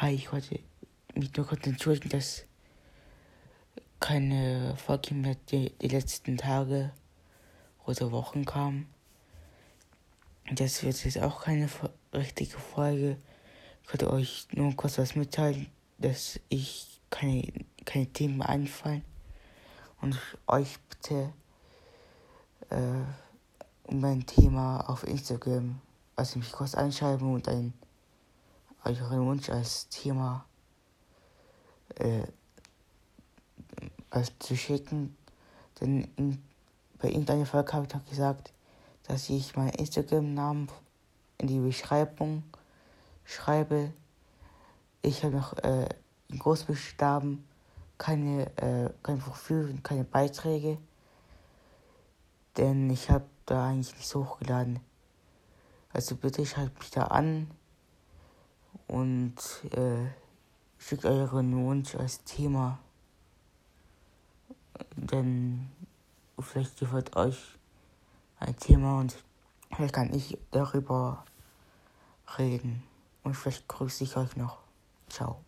Hi, ich wollte mich nur kurz entschuldigen, dass keine Folge mehr die, die letzten Tage oder Wochen kam. Das wird jetzt auch keine richtige Folge. Ich wollte euch nur kurz was mitteilen, dass ich keine, keine Themen einfallen und euch bitte äh, um ein Thema auf Instagram, also mich kurz einschreiben und ein euren Wunsch als Thema äh, als zu schicken. Denn in, bei irgendeiner Folge habe ich doch gesagt, dass ich meinen Instagram-Namen in die Beschreibung schreibe. Ich habe noch äh, in Großbuchstaben keine, äh, kein Profil und keine Beiträge. Denn ich habe da eigentlich nichts hochgeladen. Also bitte schreibt mich da an und äh, schickt euren Wunsch als Thema. Denn vielleicht gefällt euch ein Thema und vielleicht kann ich darüber reden. Und vielleicht grüße ich euch noch. Ciao.